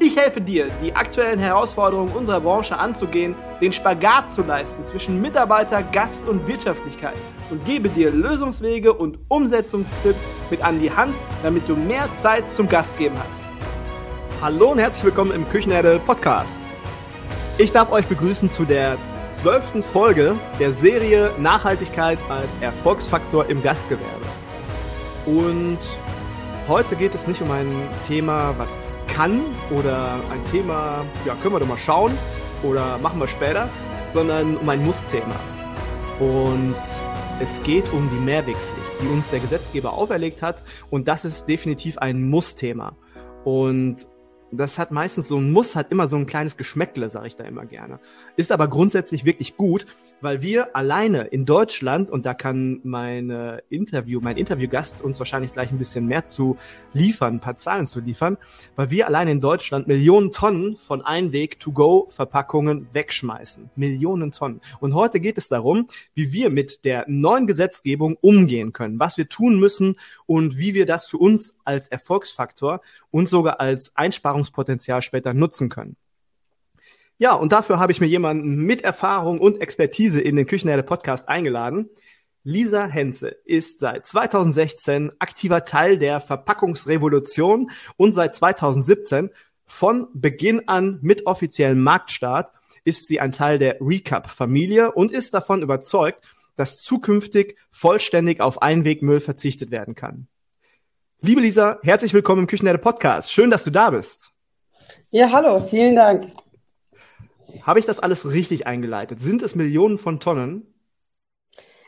Ich helfe dir, die aktuellen Herausforderungen unserer Branche anzugehen, den Spagat zu leisten zwischen Mitarbeiter, Gast und Wirtschaftlichkeit und gebe dir Lösungswege und Umsetzungstipps mit an die Hand, damit du mehr Zeit zum Gastgeben hast. Hallo und herzlich willkommen im Küchenherde Podcast. Ich darf euch begrüßen zu der zwölften Folge der Serie Nachhaltigkeit als Erfolgsfaktor im Gastgewerbe. Und heute geht es nicht um ein Thema, was kann oder ein Thema, ja, können wir doch mal schauen oder machen wir später, sondern um ein Muss-Thema. Und es geht um die Mehrwegpflicht, die uns der Gesetzgeber auferlegt hat. Und das ist definitiv ein Muss-Thema. Und das hat meistens so ein Muss, hat immer so ein kleines Geschmäckle, sage ich da immer gerne. Ist aber grundsätzlich wirklich gut, weil wir alleine in Deutschland, und da kann meine Interview, mein Interviewgast uns wahrscheinlich gleich ein bisschen mehr zu liefern, ein paar Zahlen zu liefern, weil wir alleine in Deutschland Millionen Tonnen von Einweg-to-go-Verpackungen wegschmeißen. Millionen Tonnen. Und heute geht es darum, wie wir mit der neuen Gesetzgebung umgehen können, was wir tun müssen und wie wir das für uns als Erfolgsfaktor und sogar als Einsparungs Einsparungspotenzial später nutzen können. Ja, und dafür habe ich mir jemanden mit Erfahrung und Expertise in den Küchenherde Podcast eingeladen. Lisa Henze ist seit 2016 aktiver Teil der Verpackungsrevolution und seit 2017 von Beginn an mit offiziellem Marktstart ist sie ein Teil der Recap-Familie und ist davon überzeugt, dass zukünftig vollständig auf Einwegmüll verzichtet werden kann. Liebe Lisa, herzlich willkommen im Küchenherde Podcast. Schön, dass du da bist. Ja, hallo, vielen Dank. Habe ich das alles richtig eingeleitet? Sind es Millionen von Tonnen?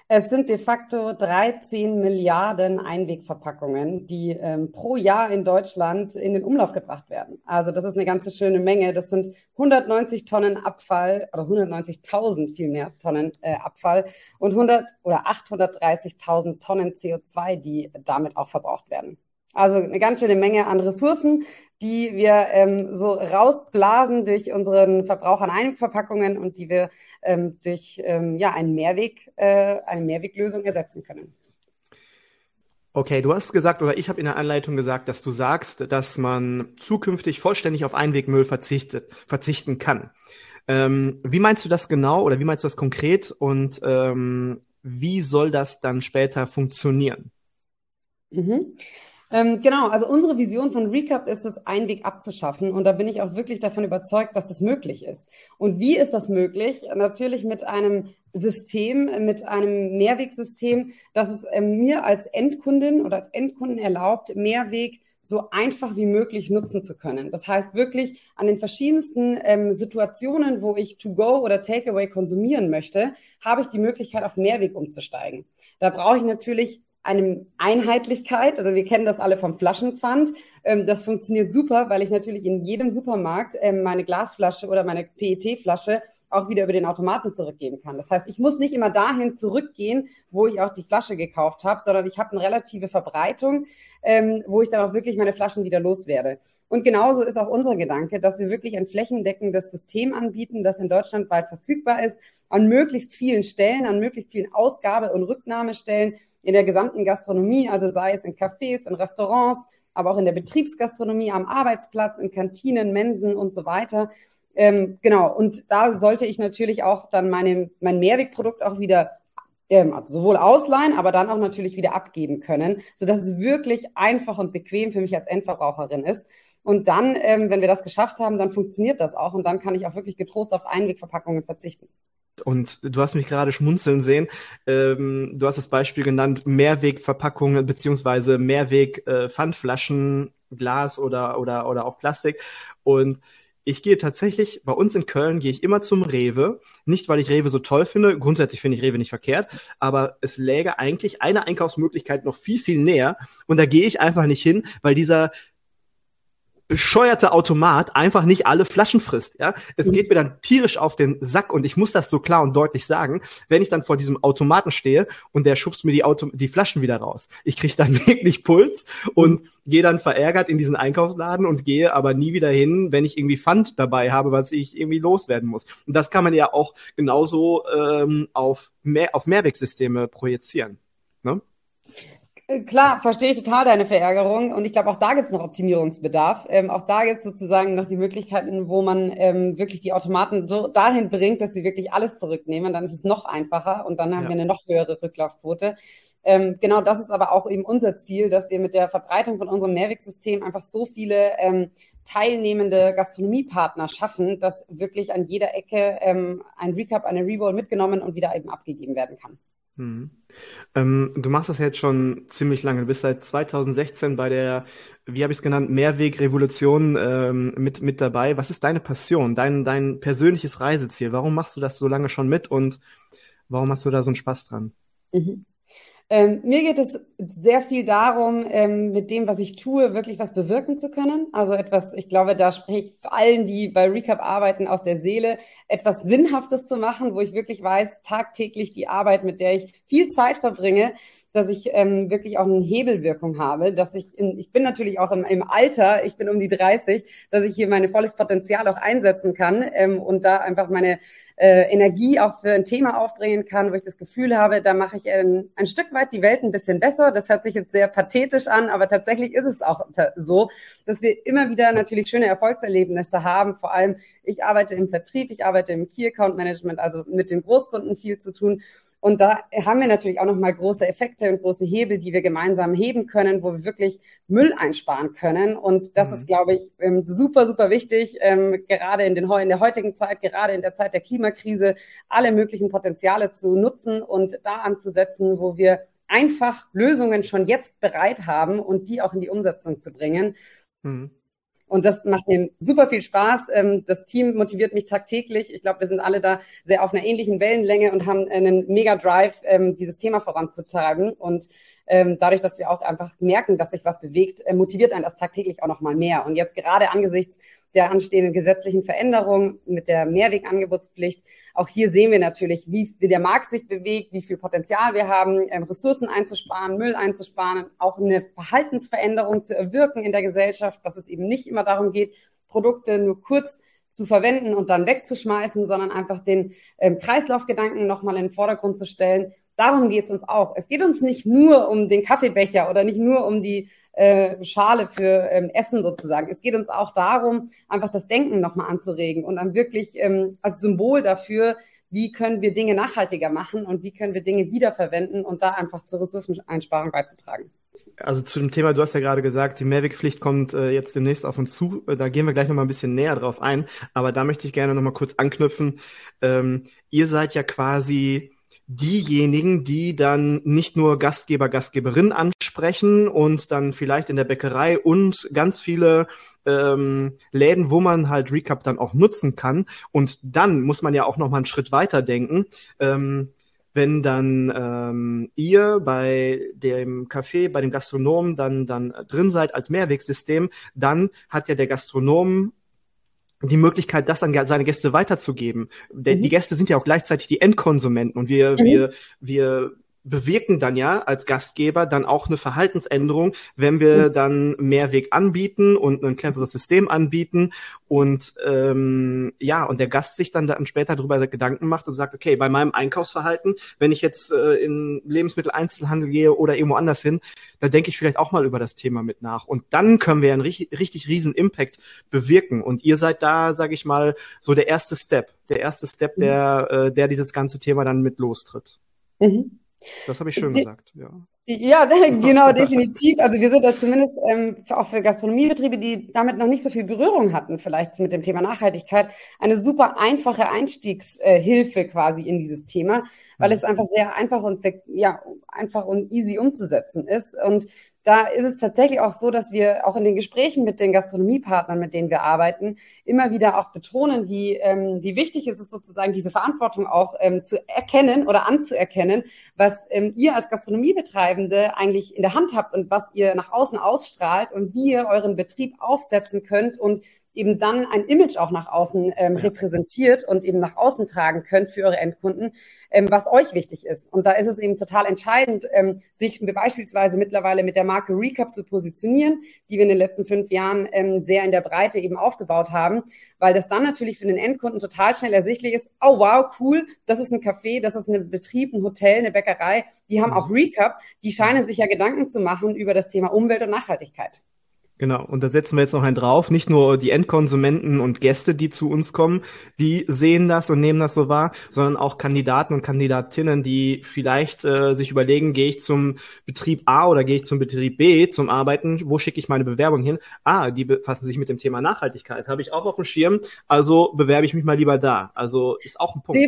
Es sind de facto 13 Milliarden Einwegverpackungen, die ähm, pro Jahr in Deutschland in den Umlauf gebracht werden. Also das ist eine ganze schöne Menge. Das sind 190 Tonnen Abfall oder 190.000 vielmehr Tonnen äh, Abfall und 100 oder 830.000 Tonnen CO2, die damit auch verbraucht werden. Also eine ganz schöne Menge an Ressourcen, die wir ähm, so rausblasen durch unseren Verbrauch an Einwegverpackungen und die wir ähm, durch ähm, ja, einen Mehrweg, äh, eine Mehrweglösung ersetzen können. Okay, du hast gesagt oder ich habe in der Anleitung gesagt, dass du sagst, dass man zukünftig vollständig auf Einwegmüll verzichtet, verzichten kann. Ähm, wie meinst du das genau oder wie meinst du das konkret und ähm, wie soll das dann später funktionieren? Mhm. Ähm, genau, also unsere Vision von Recap ist es, Einweg abzuschaffen. Und da bin ich auch wirklich davon überzeugt, dass das möglich ist. Und wie ist das möglich? Natürlich mit einem System, mit einem Mehrwegsystem, das es ähm, mir als Endkundin oder als Endkunden erlaubt, Mehrweg so einfach wie möglich nutzen zu können. Das heißt wirklich an den verschiedensten ähm, Situationen, wo ich To-Go oder Takeaway konsumieren möchte, habe ich die Möglichkeit, auf Mehrweg umzusteigen. Da brauche ich natürlich eine Einheitlichkeit. Also wir kennen das alle vom Flaschenpfand. Ähm, das funktioniert super, weil ich natürlich in jedem Supermarkt ähm, meine Glasflasche oder meine PET-Flasche auch wieder über den Automaten zurückgeben kann. Das heißt, ich muss nicht immer dahin zurückgehen, wo ich auch die Flasche gekauft habe, sondern ich habe eine relative Verbreitung, ähm, wo ich dann auch wirklich meine Flaschen wieder loswerde. Und genauso ist auch unser Gedanke, dass wir wirklich ein flächendeckendes System anbieten, das in Deutschland weit verfügbar ist, an möglichst vielen Stellen, an möglichst vielen Ausgabe- und Rücknahmestellen, in der gesamten Gastronomie, also sei es in Cafés, in Restaurants, aber auch in der Betriebsgastronomie, am Arbeitsplatz, in Kantinen, Mensen und so weiter. Ähm, genau, und da sollte ich natürlich auch dann meine, mein Mehrwegprodukt auch wieder ähm, also sowohl ausleihen, aber dann auch natürlich wieder abgeben können, sodass es wirklich einfach und bequem für mich als Endverbraucherin ist. Und dann, ähm, wenn wir das geschafft haben, dann funktioniert das auch und dann kann ich auch wirklich getrost auf Einwegverpackungen verzichten. Und du hast mich gerade schmunzeln sehen. Ähm, du hast das Beispiel genannt, Mehrwegverpackungen beziehungsweise Mehrweg-Pfandflaschen, äh, Glas oder, oder, oder auch Plastik. Und ich gehe tatsächlich, bei uns in Köln gehe ich immer zum Rewe. Nicht, weil ich Rewe so toll finde. Grundsätzlich finde ich Rewe nicht verkehrt. Aber es läge eigentlich eine Einkaufsmöglichkeit noch viel, viel näher. Und da gehe ich einfach nicht hin, weil dieser bescheuerte Automat einfach nicht alle Flaschen frisst. Ja, es mhm. geht mir dann tierisch auf den Sack und ich muss das so klar und deutlich sagen, wenn ich dann vor diesem Automaten stehe und der schubst mir die Auto die Flaschen wieder raus. Ich kriege dann wirklich Puls und mhm. gehe dann verärgert in diesen Einkaufsladen und gehe aber nie wieder hin, wenn ich irgendwie Pfand dabei habe, was ich irgendwie loswerden muss. Und das kann man ja auch genauso ähm, auf mehr auf Mehrwegsysteme projizieren. Ne? Äh, klar, verstehe ich total deine Verärgerung und ich glaube, auch da gibt es noch Optimierungsbedarf. Ähm, auch da gibt es sozusagen noch die Möglichkeiten, wo man ähm, wirklich die Automaten so dahin bringt, dass sie wirklich alles zurücknehmen. Dann ist es noch einfacher und dann haben ja. wir eine noch höhere Rücklaufquote. Ähm, genau das ist aber auch eben unser Ziel, dass wir mit der Verbreitung von unserem Mehrwegsystem einfach so viele ähm, teilnehmende Gastronomiepartner schaffen, dass wirklich an jeder Ecke ähm, ein Recap, eine Reroll mitgenommen und wieder eben abgegeben werden kann. Mhm. Ähm, du machst das jetzt schon ziemlich lange. Du bist seit 2016 bei der, wie habe ich es genannt, Mehrwegrevolution ähm, mit, mit dabei. Was ist deine Passion, dein, dein persönliches Reiseziel? Warum machst du das so lange schon mit und warum hast du da so einen Spaß dran? Mhm. Ähm, mir geht es sehr viel darum, ähm, mit dem, was ich tue, wirklich was bewirken zu können. Also etwas, ich glaube, da spreche ich allen, die bei Recap arbeiten, aus der Seele, etwas Sinnhaftes zu machen, wo ich wirklich weiß, tagtäglich die Arbeit, mit der ich viel Zeit verbringe, dass ich ähm, wirklich auch eine Hebelwirkung habe, dass ich, in, ich bin natürlich auch im, im Alter, ich bin um die 30, dass ich hier meine volles Potenzial auch einsetzen kann ähm, und da einfach meine äh, Energie auch für ein Thema aufbringen kann, wo ich das Gefühl habe, da mache ich ein, ein Stück weit die Welt ein bisschen besser. Das hört sich jetzt sehr pathetisch an, aber tatsächlich ist es auch so, dass wir immer wieder natürlich schöne Erfolgserlebnisse haben. Vor allem, ich arbeite im Vertrieb, ich arbeite im Key Account Management, also mit den Großkunden viel zu tun. Und da haben wir natürlich auch nochmal große Effekte und große Hebel, die wir gemeinsam heben können, wo wir wirklich Müll einsparen können. Und das mhm. ist, glaube ich, ähm, super, super wichtig, ähm, gerade in, den, in der heutigen Zeit, gerade in der Zeit der Klimakrise, alle möglichen Potenziale zu nutzen und da anzusetzen, wo wir einfach Lösungen schon jetzt bereit haben und die auch in die Umsetzung zu bringen. Mhm. Und das macht mir super viel Spaß. Ähm, das Team motiviert mich tagtäglich. Ich glaube, wir sind alle da sehr auf einer ähnlichen Wellenlänge und haben einen mega Drive, ähm, dieses Thema voranzutragen. Und ähm, dadurch, dass wir auch einfach merken, dass sich was bewegt, äh, motiviert einen das tagtäglich auch noch mal mehr. Und jetzt gerade angesichts der anstehenden gesetzlichen Veränderungen mit der Mehrwegangebotspflicht, auch hier sehen wir natürlich, wie, wie der Markt sich bewegt, wie viel Potenzial wir haben, ähm, Ressourcen einzusparen, Müll einzusparen, auch eine Verhaltensveränderung zu erwirken in der Gesellschaft, dass es eben nicht immer darum geht, Produkte nur kurz zu verwenden und dann wegzuschmeißen, sondern einfach den ähm, Kreislaufgedanken nochmal in den Vordergrund zu stellen Darum geht es uns auch. Es geht uns nicht nur um den Kaffeebecher oder nicht nur um die äh, Schale für ähm, Essen sozusagen. Es geht uns auch darum, einfach das Denken nochmal anzuregen und dann wirklich ähm, als Symbol dafür, wie können wir Dinge nachhaltiger machen und wie können wir Dinge wiederverwenden und da einfach zur Ressourceneinsparung beizutragen. Also zu dem Thema, du hast ja gerade gesagt, die Mehrwegpflicht kommt äh, jetzt demnächst auf uns zu. Äh, da gehen wir gleich nochmal ein bisschen näher drauf ein. Aber da möchte ich gerne nochmal kurz anknüpfen. Ähm, ihr seid ja quasi diejenigen, die dann nicht nur Gastgeber, Gastgeberin ansprechen und dann vielleicht in der Bäckerei und ganz viele ähm, Läden, wo man halt Recap dann auch nutzen kann. Und dann muss man ja auch noch mal einen Schritt weiter denken. Ähm, wenn dann ähm, ihr bei dem Café, bei dem Gastronomen dann, dann drin seid als Mehrwegsystem, dann hat ja der Gastronom die Möglichkeit, das an seine Gäste weiterzugeben. Mhm. Die Gäste sind ja auch gleichzeitig die Endkonsumenten und wir, mhm. wir, wir bewirken dann ja als Gastgeber dann auch eine Verhaltensänderung, wenn wir mhm. dann Mehrweg anbieten und ein cleveres System anbieten und ähm, ja, und der Gast sich dann, dann später darüber Gedanken macht und sagt, okay, bei meinem Einkaufsverhalten, wenn ich jetzt äh, in Lebensmitteleinzelhandel gehe oder irgendwo anders hin, da denke ich vielleicht auch mal über das Thema mit nach. Und dann können wir einen richtig, richtig riesen Impact bewirken. Und ihr seid da, sage ich mal, so der erste Step, der erste Step, mhm. der, äh, der dieses ganze Thema dann mit lostritt. Mhm. Das habe ich schön gesagt, ja. Ja, genau, definitiv. Also wir sind da zumindest ähm, auch für Gastronomiebetriebe, die damit noch nicht so viel Berührung hatten, vielleicht mit dem Thema Nachhaltigkeit, eine super einfache Einstiegshilfe quasi in dieses Thema, weil mhm. es einfach sehr einfach und ja einfach und easy umzusetzen ist. Und da ist es tatsächlich auch so, dass wir auch in den Gesprächen mit den Gastronomiepartnern, mit denen wir arbeiten, immer wieder auch betonen, wie, ähm, wie wichtig ist es sozusagen, diese Verantwortung auch ähm, zu erkennen oder anzuerkennen, was ähm, ihr als Gastronomiebetreibende eigentlich in der Hand habt und was ihr nach außen ausstrahlt und wie ihr euren Betrieb aufsetzen könnt und eben dann ein Image auch nach außen ähm, repräsentiert und eben nach außen tragen könnt für eure Endkunden, ähm, was euch wichtig ist. Und da ist es eben total entscheidend, ähm, sich beispielsweise mittlerweile mit der Marke Recap zu positionieren, die wir in den letzten fünf Jahren ähm, sehr in der Breite eben aufgebaut haben, weil das dann natürlich für den Endkunden total schnell ersichtlich ist, oh wow, cool, das ist ein Café, das ist ein Betrieb, ein Hotel, eine Bäckerei, die haben mhm. auch Recap, die scheinen sich ja Gedanken zu machen über das Thema Umwelt und Nachhaltigkeit. Genau, und da setzen wir jetzt noch einen drauf. Nicht nur die Endkonsumenten und Gäste, die zu uns kommen, die sehen das und nehmen das so wahr, sondern auch Kandidaten und Kandidatinnen, die vielleicht äh, sich überlegen, gehe ich zum Betrieb A oder gehe ich zum Betrieb B zum Arbeiten, wo schicke ich meine Bewerbung hin? Ah, die befassen sich mit dem Thema Nachhaltigkeit, habe ich auch auf dem Schirm, also bewerbe ich mich mal lieber da. Also ist auch ein Punkt.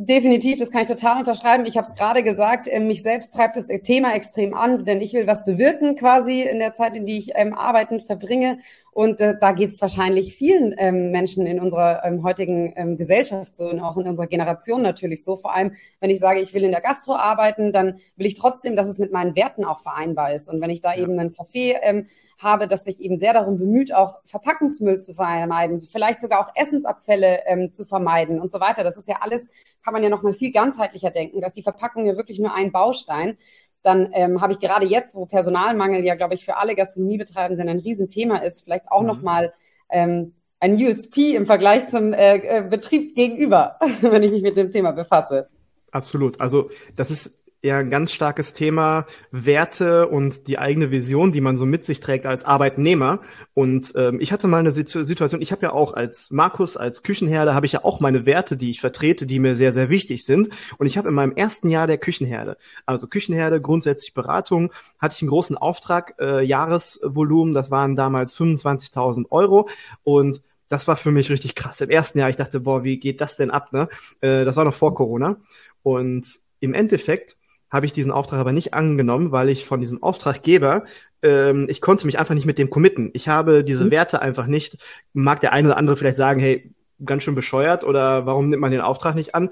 Definitiv, das kann ich total unterschreiben. Ich habe es gerade gesagt, äh, mich selbst treibt das Thema extrem an, denn ich will was bewirken quasi in der Zeit, in die ich ähm, arbeitend verbringe. Und äh, da geht es wahrscheinlich vielen ähm, Menschen in unserer ähm, heutigen ähm, Gesellschaft so und auch in unserer Generation natürlich so. Vor allem, wenn ich sage, ich will in der Gastro arbeiten, dann will ich trotzdem, dass es mit meinen Werten auch vereinbar ist. Und wenn ich da ja. eben einen Café ähm, habe, das sich eben sehr darum bemüht, auch Verpackungsmüll zu vermeiden, vielleicht sogar auch Essensabfälle ähm, zu vermeiden und so weiter. Das ist ja alles, kann man ja noch mal viel ganzheitlicher denken, dass die Verpackung ja wirklich nur ein Baustein. Dann ähm, habe ich gerade jetzt, wo Personalmangel ja, glaube ich, für alle Gastronomiebetreibenden ein Riesenthema ist, vielleicht auch mhm. noch mal ähm, ein USP im Vergleich zum äh, äh, Betrieb gegenüber, wenn ich mich mit dem Thema befasse. Absolut. Also das ist ja ein ganz starkes Thema Werte und die eigene Vision, die man so mit sich trägt als Arbeitnehmer. Und ähm, ich hatte mal eine Situation, ich habe ja auch als Markus, als Küchenherde, habe ich ja auch meine Werte, die ich vertrete, die mir sehr, sehr wichtig sind. Und ich habe in meinem ersten Jahr der Küchenherde, also Küchenherde, grundsätzlich Beratung, hatte ich einen großen Auftrag, äh, Jahresvolumen, das waren damals 25.000 Euro. Und das war für mich richtig krass. Im ersten Jahr, ich dachte, boah, wie geht das denn ab? Ne? Äh, das war noch vor Corona. Und im Endeffekt habe ich diesen Auftrag aber nicht angenommen, weil ich von diesem Auftraggeber, ähm, ich konnte mich einfach nicht mit dem committen. Ich habe diese mhm. Werte einfach nicht. Mag der eine oder andere vielleicht sagen, hey, ganz schön bescheuert oder warum nimmt man den Auftrag nicht an?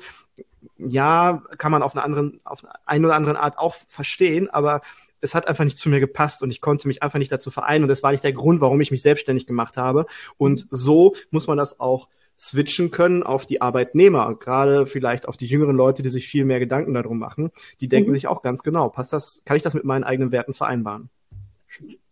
Ja, kann man auf eine anderen, auf eine oder andere Art auch verstehen, aber es hat einfach nicht zu mir gepasst und ich konnte mich einfach nicht dazu vereinen und das war nicht der Grund, warum ich mich selbstständig gemacht habe. Und mhm. so muss man das auch switchen können auf die Arbeitnehmer, gerade vielleicht auf die jüngeren Leute, die sich viel mehr Gedanken darum machen. Die denken mhm. sich auch ganz genau, passt das, kann ich das mit meinen eigenen Werten vereinbaren?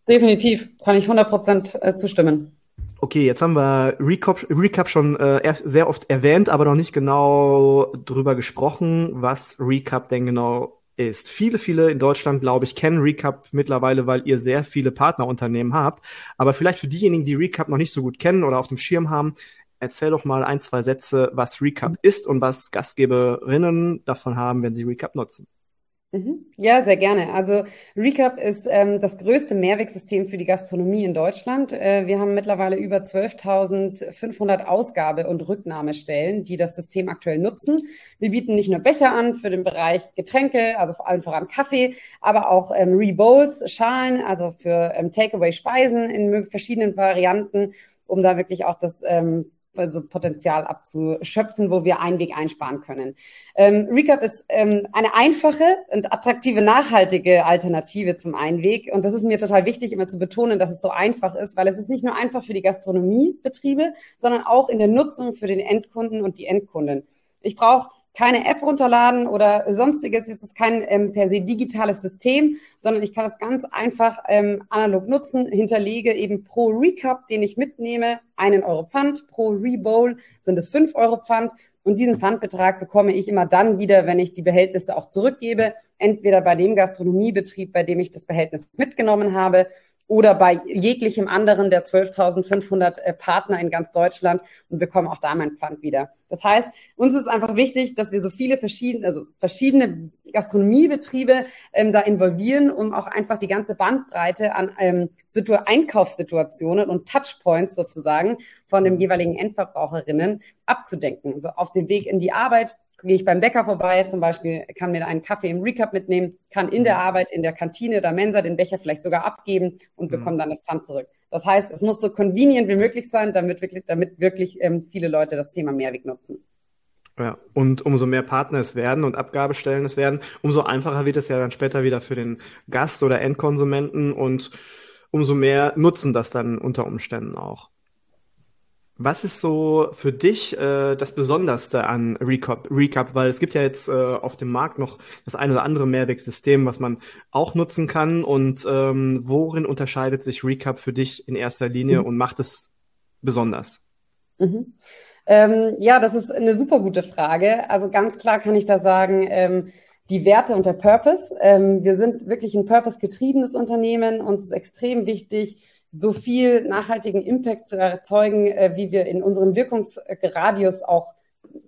Definitiv, kann ich 100 Prozent äh, zustimmen. Okay, jetzt haben wir Recap, Recap schon äh, sehr oft erwähnt, aber noch nicht genau drüber gesprochen, was Recap denn genau ist. Viele, viele in Deutschland, glaube ich, kennen Recap mittlerweile, weil ihr sehr viele Partnerunternehmen habt. Aber vielleicht für diejenigen, die Recap noch nicht so gut kennen oder auf dem Schirm haben, erzähl doch mal ein, zwei Sätze, was Recap mhm. ist und was Gastgeberinnen davon haben, wenn sie Recap nutzen. Mhm. Ja, sehr gerne. Also Recap ist ähm, das größte Mehrwegsystem für die Gastronomie in Deutschland. Äh, wir haben mittlerweile über 12.500 Ausgabe- und Rücknahmestellen, die das System aktuell nutzen. Wir bieten nicht nur Becher an für den Bereich Getränke, also vor allem voran Kaffee, aber auch ähm, Rebowls, Schalen, also für ähm, Takeaway-Speisen in verschiedenen Varianten, um da wirklich auch das ähm, also Potenzial abzuschöpfen, wo wir einen Weg einsparen können. Ähm, Recap ist ähm, eine einfache und attraktive, nachhaltige Alternative zum Einweg. Und das ist mir total wichtig, immer zu betonen, dass es so einfach ist, weil es ist nicht nur einfach für die Gastronomiebetriebe, sondern auch in der Nutzung für den Endkunden und die Endkunden. Ich brauche keine App runterladen oder sonstiges. Es ist kein ähm, per se digitales System, sondern ich kann es ganz einfach ähm, analog nutzen, hinterlege eben pro Recap, den ich mitnehme, einen Euro Pfand, pro Rebowl sind es fünf Euro Pfand. Und diesen Pfandbetrag bekomme ich immer dann wieder, wenn ich die Behältnisse auch zurückgebe, entweder bei dem Gastronomiebetrieb, bei dem ich das Behältnis mitgenommen habe oder bei jeglichem anderen der 12.500 äh, Partner in ganz Deutschland und bekommen auch da mein Pfand wieder. Das heißt, uns ist einfach wichtig, dass wir so viele verschiedene, also verschiedene Gastronomiebetriebe ähm, da involvieren, um auch einfach die ganze Bandbreite an ähm, Situ Einkaufssituationen und Touchpoints sozusagen von dem jeweiligen Endverbraucherinnen abzudenken. Also auf dem Weg in die Arbeit, gehe ich beim Bäcker vorbei, zum Beispiel kann mir einen Kaffee im Recap mitnehmen, kann in der mhm. Arbeit, in der Kantine oder Mensa den Becher vielleicht sogar abgeben und mhm. bekomme dann das Pfand zurück. Das heißt, es muss so convenient wie möglich sein, damit wirklich, damit wirklich ähm, viele Leute das Thema Mehrweg nutzen. Ja, und umso mehr Partner es werden und Abgabestellen es werden, umso einfacher wird es ja dann später wieder für den Gast oder Endkonsumenten und umso mehr nutzen das dann unter Umständen auch. Was ist so für dich äh, das Besonderste an Recap, Recap? Weil es gibt ja jetzt äh, auf dem Markt noch das eine oder andere Mehrwegsystem, was man auch nutzen kann. Und ähm, worin unterscheidet sich Recap für dich in erster Linie mhm. und macht es besonders? Mhm. Ähm, ja, das ist eine super gute Frage. Also ganz klar kann ich da sagen, ähm, die Werte und der Purpose. Ähm, wir sind wirklich ein purpose-getriebenes Unternehmen. Uns ist extrem wichtig, so viel nachhaltigen Impact zu erzeugen, äh, wie wir in unserem Wirkungsradius auch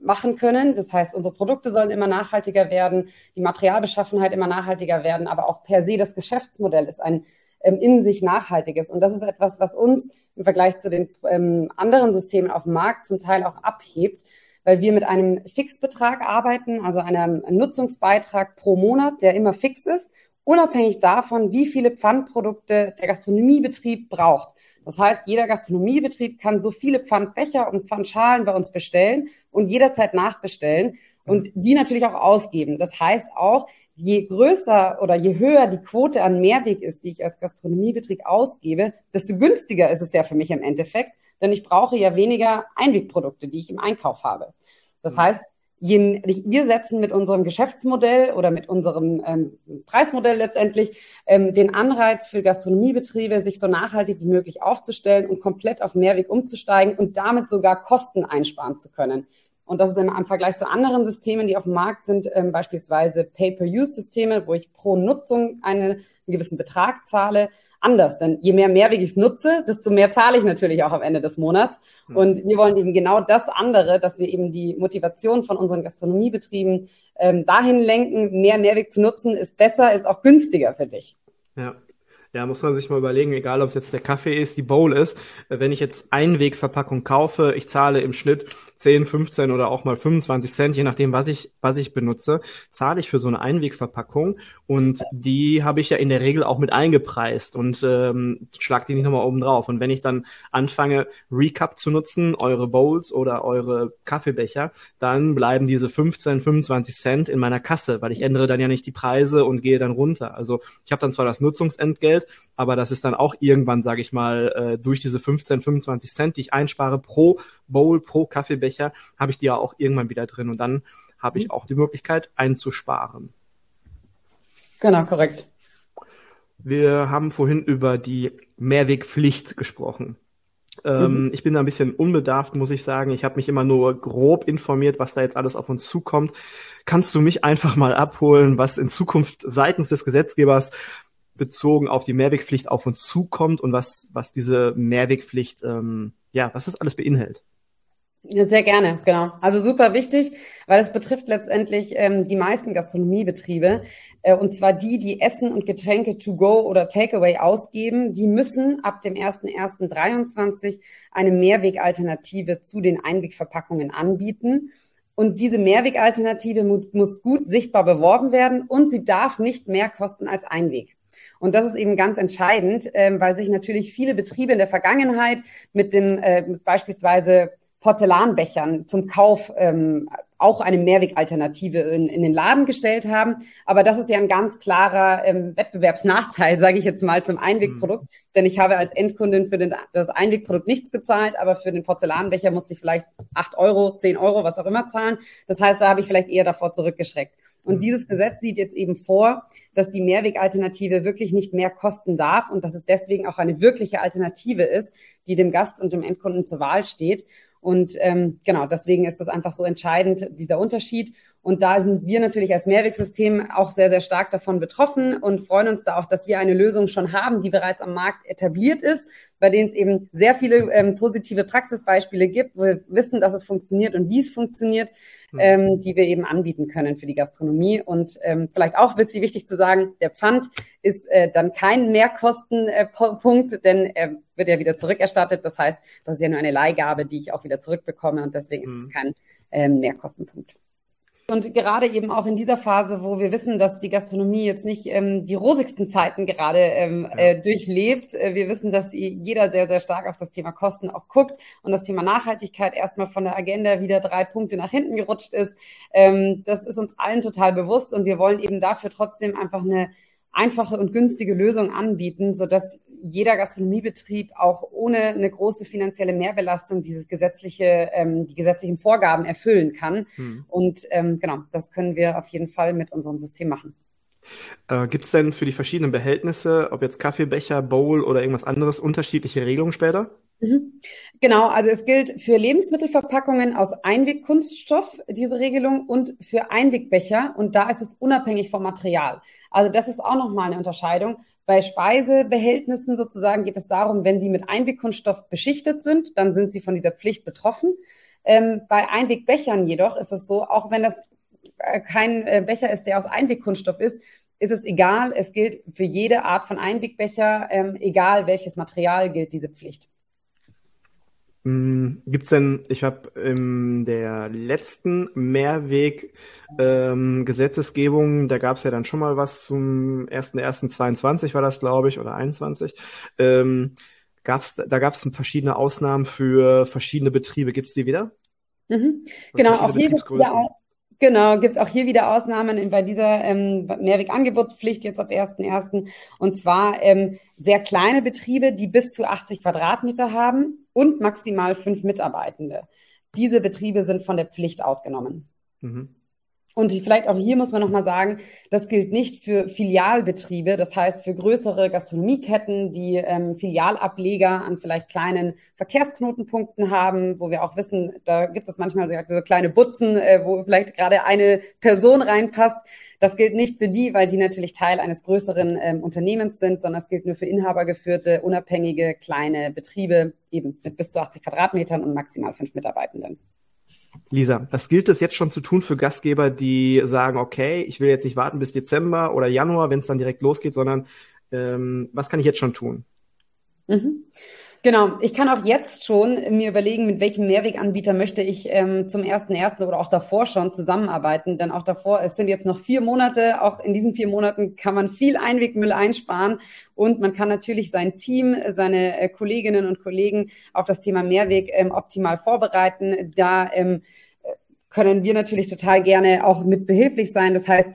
machen können. Das heißt, unsere Produkte sollen immer nachhaltiger werden, die Materialbeschaffenheit immer nachhaltiger werden, aber auch per se das Geschäftsmodell ist ein ähm, in sich nachhaltiges. Und das ist etwas, was uns im Vergleich zu den ähm, anderen Systemen auf dem Markt zum Teil auch abhebt, weil wir mit einem Fixbetrag arbeiten, also einem Nutzungsbeitrag pro Monat, der immer fix ist unabhängig davon, wie viele Pfandprodukte der Gastronomiebetrieb braucht. Das heißt, jeder Gastronomiebetrieb kann so viele Pfandbecher und Pfandschalen bei uns bestellen und jederzeit nachbestellen und die natürlich auch ausgeben. Das heißt auch, je größer oder je höher die Quote an Mehrweg ist, die ich als Gastronomiebetrieb ausgebe, desto günstiger ist es ja für mich im Endeffekt, denn ich brauche ja weniger Einwegprodukte, die ich im Einkauf habe. Das heißt, je, wir setzen mit unserem Geschäftsmodell oder mit unserem ähm, Preismodell letztendlich ähm, den Anreiz für Gastronomiebetriebe, sich so nachhaltig wie möglich aufzustellen und komplett auf Mehrweg umzusteigen und damit sogar Kosten einsparen zu können. Und das ist im, im Vergleich zu anderen Systemen, die auf dem Markt sind, ähm, beispielsweise Pay-per-Use-Systeme, wo ich pro Nutzung eine, einen gewissen Betrag zahle, anders. Denn je mehr Mehrweg ich nutze, desto mehr zahle ich natürlich auch am Ende des Monats. Hm. Und wir wollen eben genau das andere, dass wir eben die Motivation von unseren Gastronomiebetrieben ähm, dahin lenken, mehr Mehrweg zu nutzen, ist besser, ist auch günstiger für dich. Ja. Ja, muss man sich mal überlegen, egal ob es jetzt der Kaffee ist, die Bowl ist, wenn ich jetzt Einwegverpackung kaufe, ich zahle im Schnitt 10, 15 oder auch mal 25 Cent, je nachdem, was ich, was ich benutze, zahle ich für so eine Einwegverpackung und die habe ich ja in der Regel auch mit eingepreist und ähm, schlag die nicht nochmal oben drauf. Und wenn ich dann anfange, Recap zu nutzen, eure Bowls oder eure Kaffeebecher, dann bleiben diese 15, 25 Cent in meiner Kasse, weil ich ändere dann ja nicht die Preise und gehe dann runter. Also ich habe dann zwar das Nutzungsentgelt, aber das ist dann auch irgendwann, sage ich mal, äh, durch diese 15, 25 Cent, die ich einspare pro Bowl, pro Kaffeebecher, habe ich die ja auch irgendwann wieder drin und dann habe ich mhm. auch die Möglichkeit einzusparen. Genau, korrekt. Wir haben vorhin über die Mehrwegpflicht gesprochen. Ähm, mhm. Ich bin da ein bisschen unbedarft, muss ich sagen. Ich habe mich immer nur grob informiert, was da jetzt alles auf uns zukommt. Kannst du mich einfach mal abholen, was in Zukunft seitens des Gesetzgebers bezogen auf die Mehrwegpflicht auf uns zukommt und was, was diese Mehrwegpflicht, ähm, ja, was das alles beinhaltet? Ja, sehr gerne, genau. Also super wichtig, weil es betrifft letztendlich ähm, die meisten Gastronomiebetriebe. Äh, und zwar die, die Essen und Getränke to go oder Takeaway ausgeben. Die müssen ab dem 01.01.23 eine Mehrwegalternative zu den Einwegverpackungen anbieten. Und diese Mehrwegalternative mu muss gut sichtbar beworben werden und sie darf nicht mehr kosten als Einweg. Und das ist eben ganz entscheidend, ähm, weil sich natürlich viele Betriebe in der Vergangenheit mit dem äh, mit beispielsweise Porzellanbechern zum Kauf ähm, auch eine Mehrwegalternative in, in den Laden gestellt haben. Aber das ist ja ein ganz klarer ähm, Wettbewerbsnachteil, sage ich jetzt mal, zum Einwegprodukt. Mhm. Denn ich habe als Endkundin für den, das Einwegprodukt nichts gezahlt, aber für den Porzellanbecher musste ich vielleicht acht Euro, zehn Euro, was auch immer zahlen. Das heißt, da habe ich vielleicht eher davor zurückgeschreckt. Und mhm. dieses Gesetz sieht jetzt eben vor, dass die Mehrwegalternative wirklich nicht mehr kosten darf und dass es deswegen auch eine wirkliche Alternative ist, die dem Gast und dem Endkunden zur Wahl steht. Und ähm, genau, deswegen ist das einfach so entscheidend, dieser Unterschied. Und da sind wir natürlich als Mehrwegsystem auch sehr, sehr stark davon betroffen und freuen uns da auch, dass wir eine Lösung schon haben, die bereits am Markt etabliert ist, bei denen es eben sehr viele ähm, positive Praxisbeispiele gibt, wo wir wissen, dass es funktioniert und wie es funktioniert, mhm. ähm, die wir eben anbieten können für die Gastronomie. Und ähm, vielleicht auch wichtig, wichtig zu sagen, der Pfand ist äh, dann kein Mehrkostenpunkt, äh, denn er wird ja wieder zurückerstattet. Das heißt, das ist ja nur eine Leihgabe, die ich auch wieder zurückbekomme und deswegen mhm. ist es mhm. kein ähm, Mehrkostenpunkt. Und gerade eben auch in dieser Phase, wo wir wissen, dass die Gastronomie jetzt nicht ähm, die rosigsten Zeiten gerade ähm, ja. äh, durchlebt. Äh, wir wissen, dass jeder sehr, sehr stark auf das Thema Kosten auch guckt und das Thema Nachhaltigkeit erstmal von der Agenda wieder drei Punkte nach hinten gerutscht ist. Ähm, das ist uns allen total bewusst und wir wollen eben dafür trotzdem einfach eine einfache und günstige Lösung anbieten, sodass jeder Gastronomiebetrieb auch ohne eine große finanzielle Mehrbelastung dieses gesetzliche, ähm, die gesetzlichen Vorgaben erfüllen kann. Hm. Und ähm, genau, das können wir auf jeden Fall mit unserem System machen. Äh, Gibt es denn für die verschiedenen Behältnisse, ob jetzt Kaffeebecher, Bowl oder irgendwas anderes, unterschiedliche Regelungen später? Mhm. Genau, also es gilt für Lebensmittelverpackungen aus Einwegkunststoff diese Regelung und für Einwegbecher und da ist es unabhängig vom Material. Also das ist auch nochmal eine Unterscheidung. Bei Speisebehältnissen sozusagen geht es darum, wenn die mit Einwegkunststoff beschichtet sind, dann sind sie von dieser Pflicht betroffen. Ähm, bei Einwegbechern jedoch ist es so, auch wenn das äh, kein äh, Becher ist, der aus Einwegkunststoff ist, ist es egal. Es gilt für jede Art von Einwegbecher, ähm, egal welches Material, gilt diese Pflicht. Hm, Gibt es denn, ich habe in der letzten Mehrweg-Gesetzesgebung, ähm, da gab es ja dann schon mal was zum 1.1.22 war das, glaube ich, oder 21. Ähm, gab's, da gab es verschiedene Ausnahmen für verschiedene Betriebe. Gibt es die wieder? Mhm. Genau, auch hier gibt es Genau, gibt es auch hier wieder Ausnahmen bei dieser ähm, Mehrwegangebotspflicht jetzt ab 1.1. Und zwar ähm, sehr kleine Betriebe, die bis zu 80 Quadratmeter haben und maximal fünf Mitarbeitende. Diese Betriebe sind von der Pflicht ausgenommen. Mhm. Und vielleicht auch hier muss man nochmal sagen, das gilt nicht für Filialbetriebe, das heißt für größere Gastronomieketten, die ähm, Filialableger an vielleicht kleinen Verkehrsknotenpunkten haben, wo wir auch wissen, da gibt es manchmal so kleine Butzen, äh, wo vielleicht gerade eine Person reinpasst. Das gilt nicht für die, weil die natürlich Teil eines größeren ähm, Unternehmens sind, sondern es gilt nur für inhabergeführte, unabhängige, kleine Betriebe, eben mit bis zu 80 Quadratmetern und maximal fünf Mitarbeitenden. Lisa, was gilt es jetzt schon zu tun für Gastgeber, die sagen, okay, ich will jetzt nicht warten bis Dezember oder Januar, wenn es dann direkt losgeht, sondern ähm, was kann ich jetzt schon tun? Mhm. Genau, ich kann auch jetzt schon mir überlegen, mit welchem Mehrweganbieter möchte ich ähm, zum ersten ersten oder auch davor schon zusammenarbeiten. Denn auch davor, es sind jetzt noch vier Monate. Auch in diesen vier Monaten kann man viel Einwegmüll einsparen und man kann natürlich sein Team, seine äh, Kolleginnen und Kollegen auf das Thema Mehrweg ähm, optimal vorbereiten. Da ähm, können wir natürlich total gerne auch mit behilflich sein. Das heißt,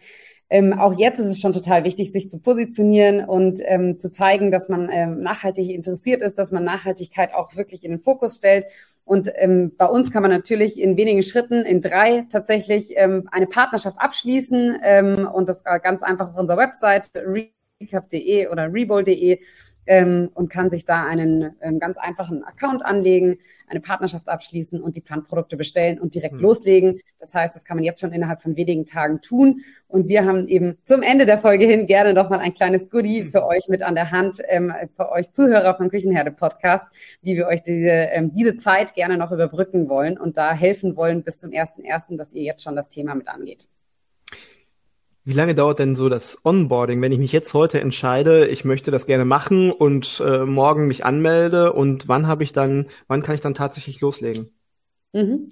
ähm, auch jetzt ist es schon total wichtig, sich zu positionieren und ähm, zu zeigen, dass man ähm, nachhaltig interessiert ist, dass man Nachhaltigkeit auch wirklich in den Fokus stellt. Und ähm, bei uns kann man natürlich in wenigen Schritten, in drei tatsächlich, ähm, eine Partnerschaft abschließen ähm, und das ganz einfach auf unserer Website recap.de oder rebowl.de ähm, und kann sich da einen ähm, ganz einfachen Account anlegen, eine Partnerschaft abschließen und die Pfandprodukte bestellen und direkt mhm. loslegen. Das heißt, das kann man jetzt schon innerhalb von wenigen Tagen tun. Und wir haben eben zum Ende der Folge hin gerne noch mal ein kleines Goodie mhm. für euch mit an der Hand, ähm, für euch Zuhörer vom Küchenherde Podcast, wie wir euch diese, ähm, diese Zeit gerne noch überbrücken wollen und da helfen wollen bis zum ersten ersten, dass ihr jetzt schon das Thema mit angeht. Wie lange dauert denn so das Onboarding, wenn ich mich jetzt heute entscheide, ich möchte das gerne machen und äh, morgen mich anmelde und wann habe ich dann, wann kann ich dann tatsächlich loslegen? Mhm.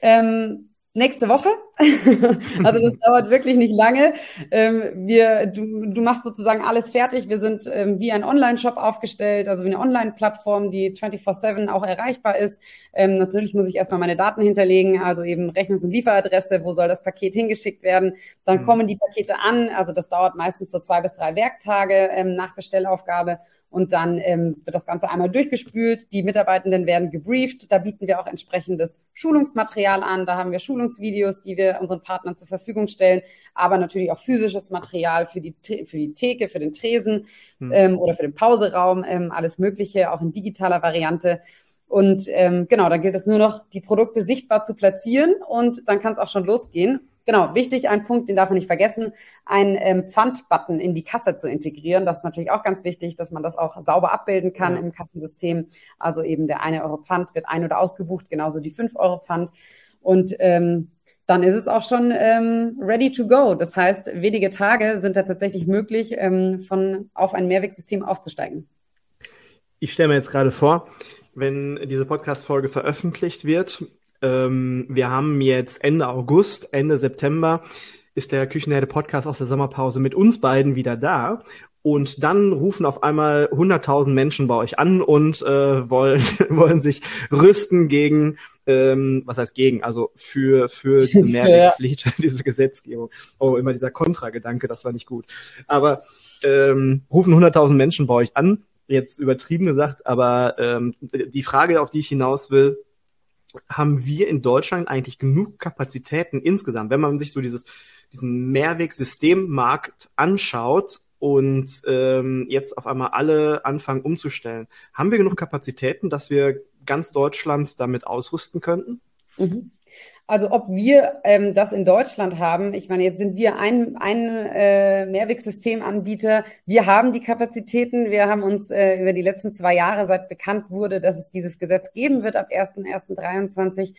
Ähm, nächste Woche. also das dauert wirklich nicht lange. Ähm, wir, du, du machst sozusagen alles fertig. Wir sind ähm, wie ein Online-Shop aufgestellt, also wie eine Online-Plattform, die 24-7 auch erreichbar ist. Ähm, natürlich muss ich erstmal meine Daten hinterlegen, also eben Rechnungs- und Lieferadresse, wo soll das Paket hingeschickt werden. Dann mhm. kommen die Pakete an, also das dauert meistens so zwei bis drei Werktage ähm, nach Bestellaufgabe und dann ähm, wird das Ganze einmal durchgespült. Die Mitarbeitenden werden gebrieft. Da bieten wir auch entsprechendes Schulungsmaterial an. Da haben wir Schulungsvideos, die wir unseren Partnern zur Verfügung stellen, aber natürlich auch physisches Material für die, für die Theke, für den Tresen hm. ähm, oder für den Pauseraum, ähm, alles Mögliche, auch in digitaler Variante. Und ähm, genau, da gilt es nur noch, die Produkte sichtbar zu platzieren und dann kann es auch schon losgehen. Genau, wichtig, ein Punkt, den darf man nicht vergessen, ein ähm, Pfandbutton in die Kasse zu integrieren. Das ist natürlich auch ganz wichtig, dass man das auch sauber abbilden kann ja. im Kassensystem. Also eben der eine Euro Pfand wird ein- oder ausgebucht, genauso die fünf Euro Pfand. Und ähm, dann ist es auch schon ähm, ready to go. Das heißt, wenige Tage sind da tatsächlich möglich, ähm, von auf ein Mehrwegsystem aufzusteigen. Ich stelle mir jetzt gerade vor, wenn diese Podcast-Folge veröffentlicht wird, Ähm, wir haben jetzt Ende August, Ende September ist der Küchenherde Podcast aus der Sommerpause mit uns beiden wieder da. Und dann rufen auf einmal 100.000 Menschen bei euch an und äh, wollen, wollen sich rüsten gegen, ähm, was heißt gegen, also für, für diese Mehrwegpflicht, ja. diese Gesetzgebung. Oh, immer dieser Kontragedanke, das war nicht gut. Aber ähm, rufen 100.000 Menschen bei euch an, jetzt übertrieben gesagt, aber ähm, die Frage, auf die ich hinaus will, haben wir in Deutschland eigentlich genug Kapazitäten insgesamt, wenn man sich so dieses, diesen Mehrwegsystemmarkt anschaut, und ähm, jetzt auf einmal alle anfangen umzustellen. Haben wir genug Kapazitäten, dass wir ganz Deutschland damit ausrüsten könnten? Mhm. Also ob wir ähm, das in Deutschland haben, ich meine, jetzt sind wir ein, ein äh, Mehrwegsystemanbieter. Wir haben die Kapazitäten. Wir haben uns äh, über die letzten zwei Jahre, seit bekannt wurde, dass es dieses Gesetz geben wird ab 1.1.23,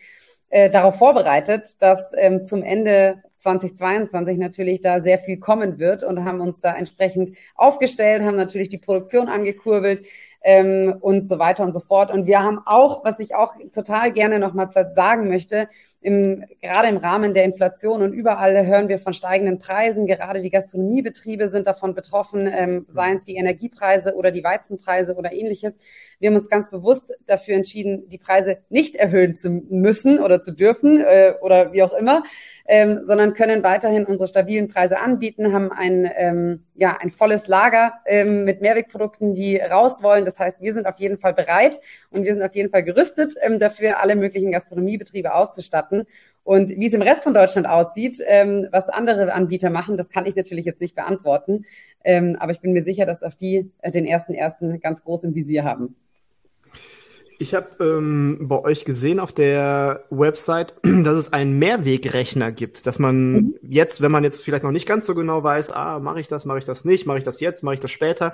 äh, darauf vorbereitet, dass ähm, zum Ende 2022 natürlich da sehr viel kommen wird und haben uns da entsprechend aufgestellt, haben natürlich die Produktion angekurbelt ähm, und so weiter und so fort. Und wir haben auch, was ich auch total gerne nochmal sagen möchte, im, gerade im Rahmen der Inflation und überall hören wir von steigenden Preisen. Gerade die Gastronomiebetriebe sind davon betroffen, ähm, seien es die Energiepreise oder die Weizenpreise oder ähnliches. Wir haben uns ganz bewusst dafür entschieden, die Preise nicht erhöhen zu müssen oder zu dürfen äh, oder wie auch immer, ähm, sondern können weiterhin unsere stabilen Preise anbieten, haben ein, ähm, ja, ein volles Lager ähm, mit Mehrwegprodukten, die raus wollen. Das heißt, wir sind auf jeden Fall bereit und wir sind auf jeden Fall gerüstet, ähm, dafür alle möglichen Gastronomiebetriebe auszustatten. Und wie es im Rest von Deutschland aussieht, ähm, was andere Anbieter machen, das kann ich natürlich jetzt nicht beantworten. Ähm, aber ich bin mir sicher, dass auch die äh, den ersten ersten ganz groß im Visier haben. Ich habe ähm, bei euch gesehen auf der Website, dass es einen Mehrwegrechner gibt, dass man mhm. jetzt, wenn man jetzt vielleicht noch nicht ganz so genau weiß, ah, mache ich das, mache ich das nicht, mache ich das jetzt, mache ich das später,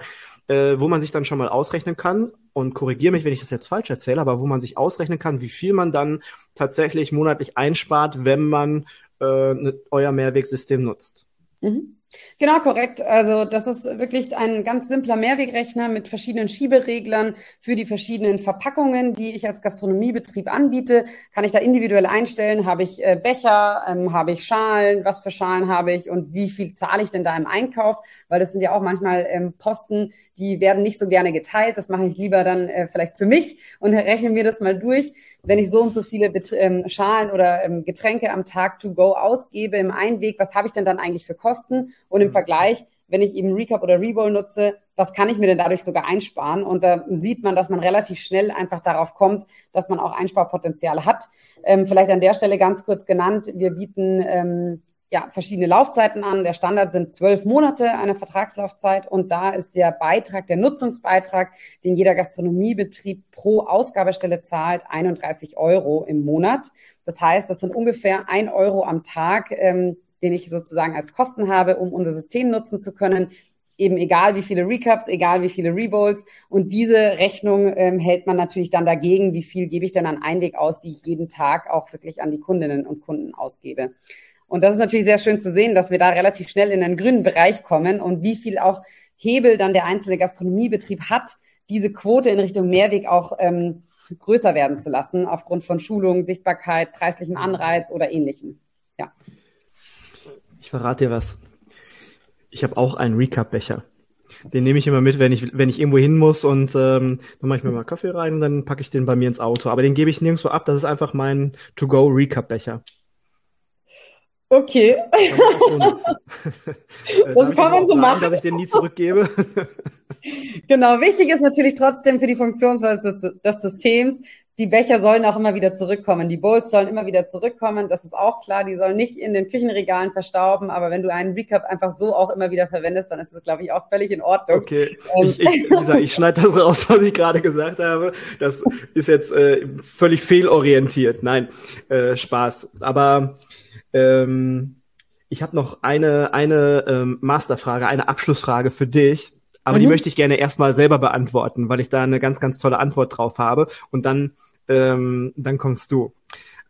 äh, wo man sich dann schon mal ausrechnen kann und korrigiere mich, wenn ich das jetzt falsch erzähle, aber wo man sich ausrechnen kann, wie viel man dann tatsächlich monatlich einspart, wenn man äh, ne, euer Mehrwegsystem nutzt. Mhm. Genau, korrekt. Also das ist wirklich ein ganz simpler Mehrwegrechner mit verschiedenen Schiebereglern für die verschiedenen Verpackungen, die ich als Gastronomiebetrieb anbiete. Kann ich da individuell einstellen, habe ich äh, Becher, ähm, habe ich Schalen, was für Schalen habe ich und wie viel zahle ich denn da im Einkauf? Weil das sind ja auch manchmal ähm, Posten, die werden nicht so gerne geteilt. Das mache ich lieber dann äh, vielleicht für mich und rechne mir das mal durch. Wenn ich so und so viele ähm, Schalen oder Getränke am Tag to go ausgebe im Einweg, was habe ich denn dann eigentlich für Kosten? Und im mhm. Vergleich, wenn ich eben Recap oder Rebowl nutze, was kann ich mir denn dadurch sogar einsparen? Und da sieht man, dass man relativ schnell einfach darauf kommt, dass man auch Einsparpotenziale hat. Ähm, vielleicht an der Stelle ganz kurz genannt, wir bieten ähm, ja, verschiedene Laufzeiten an. Der Standard sind zwölf Monate, eine Vertragslaufzeit. Und da ist der Beitrag, der Nutzungsbeitrag, den jeder Gastronomiebetrieb pro Ausgabestelle zahlt, 31 Euro im Monat. Das heißt, das sind ungefähr ein Euro am Tag, ähm, den ich sozusagen als Kosten habe, um unser System nutzen zu können. Eben egal wie viele Recaps, egal wie viele Rebowls. Und diese Rechnung ähm, hält man natürlich dann dagegen, wie viel gebe ich denn an Einweg aus, die ich jeden Tag auch wirklich an die Kundinnen und Kunden ausgebe. Und das ist natürlich sehr schön zu sehen, dass wir da relativ schnell in einen grünen Bereich kommen und wie viel auch Hebel dann der einzelne Gastronomiebetrieb hat, diese Quote in Richtung Mehrweg auch ähm, größer werden zu lassen, aufgrund von Schulung, Sichtbarkeit, preislichem Anreiz oder ähnlichem. Ja. Ich verrate dir was. Ich habe auch einen Recap-Becher. Den nehme ich immer mit, wenn ich, wenn ich irgendwo hin muss und ähm, dann mache ich mir mal Kaffee rein und dann packe ich den bei mir ins Auto. Aber den gebe ich nirgendwo ab. Das ist einfach mein To-Go-Recap-Becher. Okay. das kann man so sagen, machen. Dass ich den nie zurückgebe. genau, wichtig ist natürlich trotzdem für die Funktionsweise des, des, Systems, die Becher sollen auch immer wieder zurückkommen. Die Bowls sollen immer wieder zurückkommen. Das ist auch klar. Die sollen nicht in den Küchenregalen verstauben. Aber wenn du einen Recap einfach so auch immer wieder verwendest, dann ist das, glaube ich, auch völlig in Ordnung. Okay. Ähm. Ich, ich, Lisa, ich schneide das raus, was ich gerade gesagt habe. Das ist jetzt äh, völlig fehlorientiert. Nein, äh, Spaß. Aber ähm, ich habe noch eine, eine ähm, Masterfrage, eine Abschlussfrage für dich. Aber mhm. die möchte ich gerne erstmal selber beantworten, weil ich da eine ganz, ganz tolle Antwort drauf habe. Und dann, ähm, dann kommst du.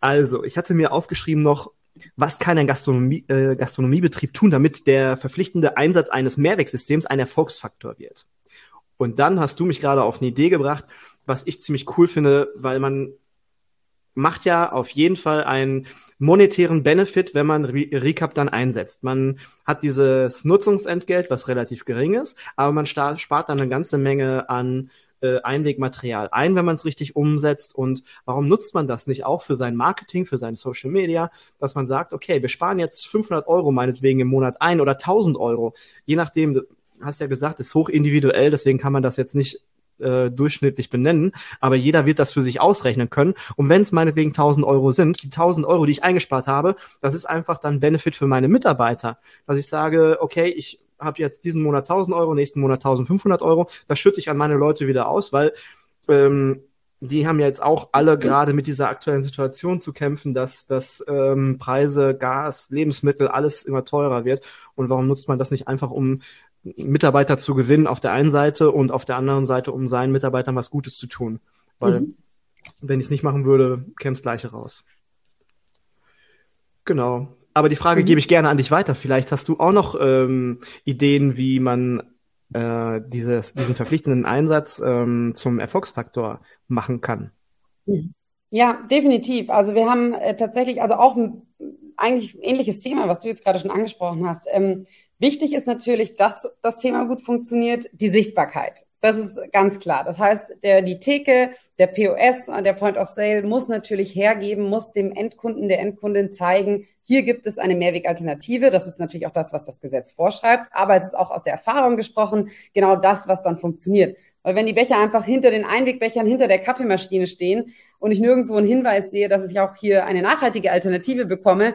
Also, ich hatte mir aufgeschrieben noch, was kann ein Gastronomie, äh, Gastronomiebetrieb tun, damit der verpflichtende Einsatz eines Mehrwegsystems ein Erfolgsfaktor wird? Und dann hast du mich gerade auf eine Idee gebracht, was ich ziemlich cool finde, weil man macht ja auf jeden Fall einen monetären Benefit, wenn man Re Recap dann einsetzt. Man hat dieses Nutzungsentgelt, was relativ gering ist, aber man spart dann eine ganze Menge an äh, Einwegmaterial ein, wenn man es richtig umsetzt. Und warum nutzt man das nicht auch für sein Marketing, für sein Social Media, dass man sagt, okay, wir sparen jetzt 500 Euro meinetwegen im Monat ein oder 1000 Euro, je nachdem, hast ja gesagt, ist hoch individuell, deswegen kann man das jetzt nicht äh, durchschnittlich benennen, aber jeder wird das für sich ausrechnen können. Und wenn es meinetwegen 1000 Euro sind, die 1000 Euro, die ich eingespart habe, das ist einfach dann Benefit für meine Mitarbeiter, dass ich sage, okay, ich habe jetzt diesen Monat 1000 Euro, nächsten Monat 1500 Euro, das schütte ich an meine Leute wieder aus, weil ähm, die haben ja jetzt auch alle gerade mit dieser aktuellen Situation zu kämpfen, dass, dass ähm, Preise, Gas, Lebensmittel, alles immer teurer wird. Und warum nutzt man das nicht einfach, um Mitarbeiter zu gewinnen auf der einen Seite und auf der anderen Seite, um seinen Mitarbeitern was Gutes zu tun? Weil mhm. wenn ich es nicht machen würde, käme es gleiche raus. Genau. Aber die Frage mhm. gebe ich gerne an dich weiter. Vielleicht hast du auch noch ähm, Ideen, wie man äh, dieses, diesen verpflichtenden Einsatz ähm, zum Erfolgsfaktor machen kann. Mhm. Ja, definitiv. Also wir haben äh, tatsächlich, also auch ein eigentlich ähnliches Thema, was du jetzt gerade schon angesprochen hast. Ähm, wichtig ist natürlich, dass das Thema gut funktioniert, die Sichtbarkeit. Das ist ganz klar. Das heißt, der, die Theke, der POS, der Point of Sale muss natürlich hergeben, muss dem Endkunden, der Endkundin zeigen, hier gibt es eine Mehrwegalternative. Das ist natürlich auch das, was das Gesetz vorschreibt. Aber es ist auch aus der Erfahrung gesprochen, genau das, was dann funktioniert. Weil wenn die Becher einfach hinter den Einwegbechern, hinter der Kaffeemaschine stehen und ich nirgendwo einen Hinweis sehe, dass ich auch hier eine nachhaltige Alternative bekomme,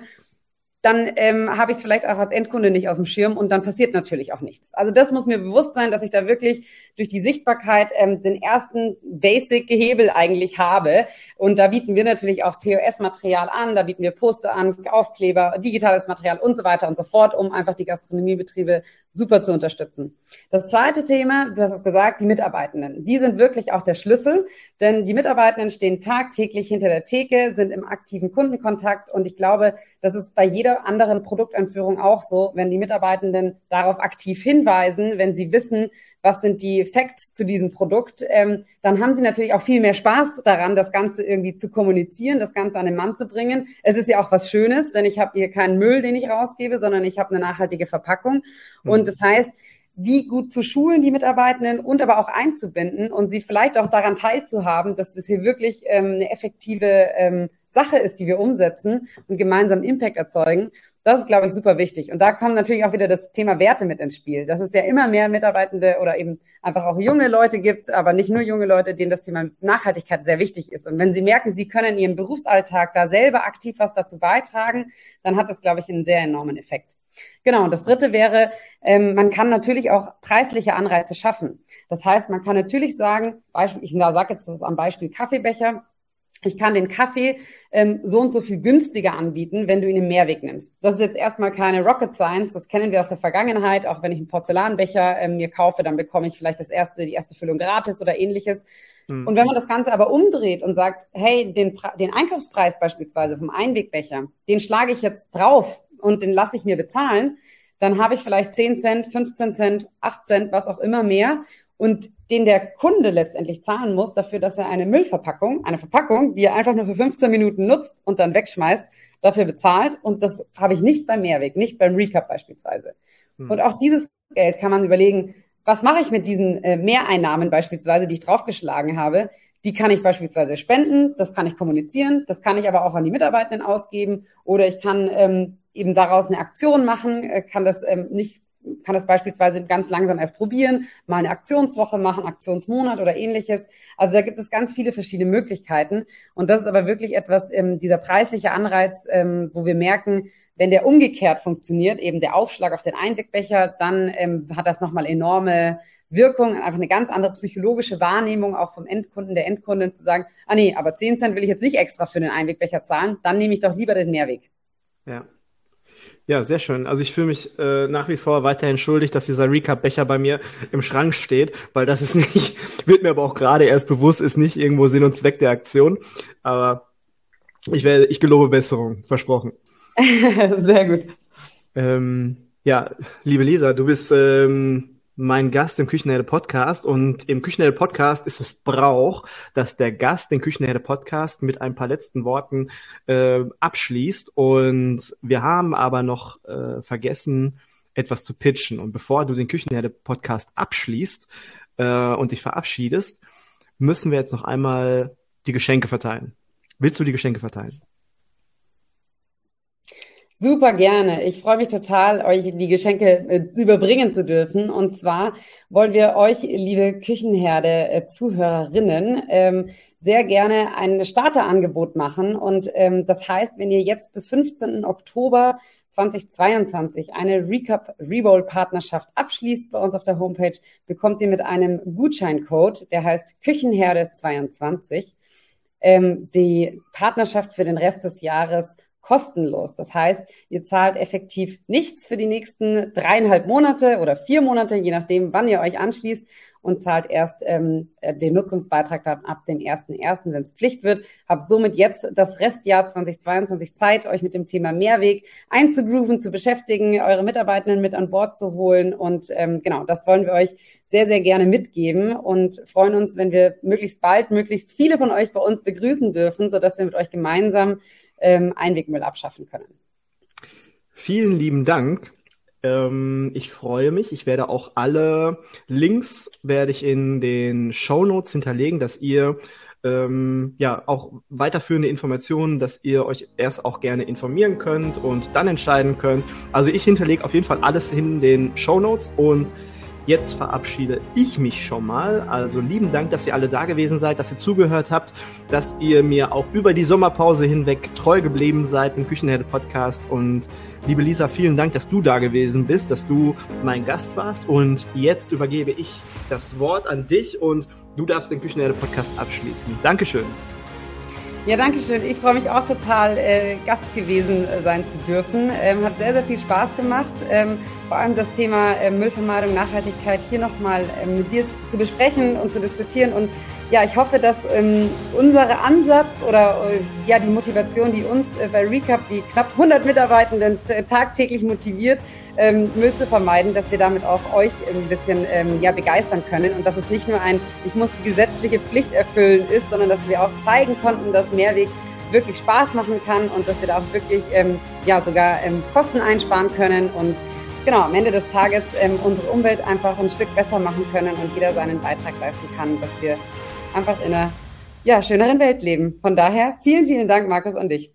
dann ähm, habe ich es vielleicht auch als Endkunde nicht auf dem Schirm und dann passiert natürlich auch nichts. Also das muss mir bewusst sein, dass ich da wirklich durch die Sichtbarkeit ähm, den ersten Basic-Gehebel eigentlich habe. Und da bieten wir natürlich auch POS-Material an, da bieten wir Poster an, Aufkleber, digitales Material und so weiter und so fort, um einfach die Gastronomiebetriebe super zu unterstützen. Das zweite Thema, du hast es gesagt, die Mitarbeitenden. Die sind wirklich auch der Schlüssel, denn die Mitarbeitenden stehen tagtäglich hinter der Theke, sind im aktiven Kundenkontakt und ich glaube, das ist bei jeder anderen Produkteinführung auch so, wenn die Mitarbeitenden darauf aktiv hinweisen, wenn sie wissen, was sind die Facts zu diesem Produkt, ähm, dann haben sie natürlich auch viel mehr Spaß daran, das Ganze irgendwie zu kommunizieren, das Ganze an den Mann zu bringen. Es ist ja auch was Schönes, denn ich habe hier keinen Müll, den ich rausgebe, sondern ich habe eine nachhaltige Verpackung. Mhm. Und das heißt, die gut zu schulen, die Mitarbeitenden, und aber auch einzubinden und sie vielleicht auch daran teilzuhaben, dass es hier wirklich ähm, eine effektive ähm, Sache ist, die wir umsetzen und gemeinsam Impact erzeugen. Das ist, glaube ich, super wichtig. Und da kommt natürlich auch wieder das Thema Werte mit ins Spiel. Dass es ja immer mehr Mitarbeitende oder eben einfach auch junge Leute gibt, aber nicht nur junge Leute, denen das Thema Nachhaltigkeit sehr wichtig ist. Und wenn sie merken, sie können in ihrem Berufsalltag da selber aktiv was dazu beitragen, dann hat das, glaube ich, einen sehr enormen Effekt. Genau, und das Dritte wäre, ähm, man kann natürlich auch preisliche Anreize schaffen. Das heißt, man kann natürlich sagen, Beispiel, ich sage jetzt das am Beispiel Kaffeebecher, ich kann den Kaffee ähm, so und so viel günstiger anbieten, wenn du ihn im Mehrweg nimmst. Das ist jetzt erstmal keine Rocket Science, das kennen wir aus der Vergangenheit. Auch wenn ich einen Porzellanbecher ähm, mir kaufe, dann bekomme ich vielleicht das erste, die erste Füllung gratis oder ähnliches. Mhm. Und wenn man das Ganze aber umdreht und sagt, hey, den, den Einkaufspreis beispielsweise vom Einwegbecher, den schlage ich jetzt drauf und den lasse ich mir bezahlen, dann habe ich vielleicht 10 Cent, 15 Cent, 8 Cent, was auch immer mehr und den der Kunde letztendlich zahlen muss dafür, dass er eine Müllverpackung, eine Verpackung, die er einfach nur für 15 Minuten nutzt und dann wegschmeißt, dafür bezahlt. Und das habe ich nicht beim Mehrweg, nicht beim Recap beispielsweise. Hm. Und auch dieses Geld kann man überlegen, was mache ich mit diesen äh, Mehreinnahmen beispielsweise, die ich draufgeschlagen habe? Die kann ich beispielsweise spenden, das kann ich kommunizieren, das kann ich aber auch an die Mitarbeitenden ausgeben oder ich kann ähm, eben daraus eine Aktion machen, äh, kann das ähm, nicht kann das beispielsweise ganz langsam erst probieren, mal eine Aktionswoche machen, Aktionsmonat oder ähnliches. Also da gibt es ganz viele verschiedene Möglichkeiten. Und das ist aber wirklich etwas, ähm, dieser preisliche Anreiz, ähm, wo wir merken, wenn der umgekehrt funktioniert, eben der Aufschlag auf den Einwegbecher, dann ähm, hat das nochmal enorme Wirkung, einfach eine ganz andere psychologische Wahrnehmung auch vom Endkunden, der Endkundin zu sagen, ah nee, aber 10 Cent will ich jetzt nicht extra für den Einwegbecher zahlen, dann nehme ich doch lieber den Mehrweg. Ja, ja, sehr schön. Also ich fühle mich äh, nach wie vor weiterhin schuldig, dass dieser Recap-Becher bei mir im Schrank steht, weil das ist nicht, wird mir aber auch gerade erst bewusst, ist nicht irgendwo Sinn und Zweck der Aktion. Aber ich werde, ich gelobe Besserung, versprochen. sehr gut. Ähm, ja, liebe Lisa, du bist ähm, mein Gast im Küchenherde Podcast. Und im Küchenherde Podcast ist es Brauch, dass der Gast den Küchenherde Podcast mit ein paar letzten Worten äh, abschließt. Und wir haben aber noch äh, vergessen, etwas zu pitchen. Und bevor du den Küchenherde Podcast abschließt äh, und dich verabschiedest, müssen wir jetzt noch einmal die Geschenke verteilen. Willst du die Geschenke verteilen? Super gerne. Ich freue mich total, euch die Geschenke äh, überbringen zu dürfen. Und zwar wollen wir euch, liebe Küchenherde äh, ähm, sehr gerne ein Starterangebot machen. Und ähm, das heißt, wenn ihr jetzt bis 15. Oktober 2022 eine Recap Reroll Partnerschaft abschließt bei uns auf der Homepage, bekommt ihr mit einem Gutscheincode, der heißt Küchenherde 22, ähm, die Partnerschaft für den Rest des Jahres kostenlos. Das heißt, ihr zahlt effektiv nichts für die nächsten dreieinhalb Monate oder vier Monate, je nachdem, wann ihr euch anschließt und zahlt erst ähm, äh, den Nutzungsbeitrag dann ab dem 1.1., wenn es Pflicht wird. Habt somit jetzt das Restjahr 2022 Zeit, euch mit dem Thema Mehrweg einzugrooven, zu beschäftigen, eure Mitarbeitenden mit an Bord zu holen. Und ähm, genau, das wollen wir euch sehr, sehr gerne mitgeben und freuen uns, wenn wir möglichst bald, möglichst viele von euch bei uns begrüßen dürfen, sodass wir mit euch gemeinsam ähm, Einwegmüll abschaffen können. Vielen lieben Dank. Ähm, ich freue mich. Ich werde auch alle Links werde ich in den Show Notes hinterlegen, dass ihr ähm, ja auch weiterführende Informationen, dass ihr euch erst auch gerne informieren könnt und dann entscheiden könnt. Also ich hinterlege auf jeden Fall alles in den Show Notes und Jetzt verabschiede ich mich schon mal. Also lieben Dank, dass ihr alle da gewesen seid, dass ihr zugehört habt, dass ihr mir auch über die Sommerpause hinweg treu geblieben seid im Küchenherde Podcast. Und liebe Lisa, vielen Dank, dass du da gewesen bist, dass du mein Gast warst. Und jetzt übergebe ich das Wort an dich und du darfst den Küchenherde Podcast abschließen. Dankeschön. Ja, danke schön. Ich freue mich auch total, äh, Gast gewesen äh, sein zu dürfen. Ähm, hat sehr, sehr viel Spaß gemacht. Ähm, vor allem das Thema äh, Müllvermeidung, Nachhaltigkeit hier nochmal ähm, mit dir zu besprechen und zu diskutieren. Und ja, ich hoffe, dass ähm, unser Ansatz oder äh, ja die Motivation, die uns äh, bei Recap, die knapp 100 Mitarbeitenden tagtäglich motiviert, ähm, Müll zu vermeiden, dass wir damit auch euch ein bisschen ähm, ja, begeistern können. Und dass es nicht nur ein, ich muss die gesetzliche Pflicht erfüllen ist, sondern dass wir auch zeigen konnten, dass Mehrweg wirklich Spaß machen kann und dass wir da auch wirklich ähm, ja, sogar ähm, Kosten einsparen können und genau am Ende des Tages ähm, unsere Umwelt einfach ein Stück besser machen können und jeder seinen Beitrag leisten kann, dass wir einfach in einer ja, schöneren Welt leben. Von daher vielen, vielen Dank, Markus, an dich.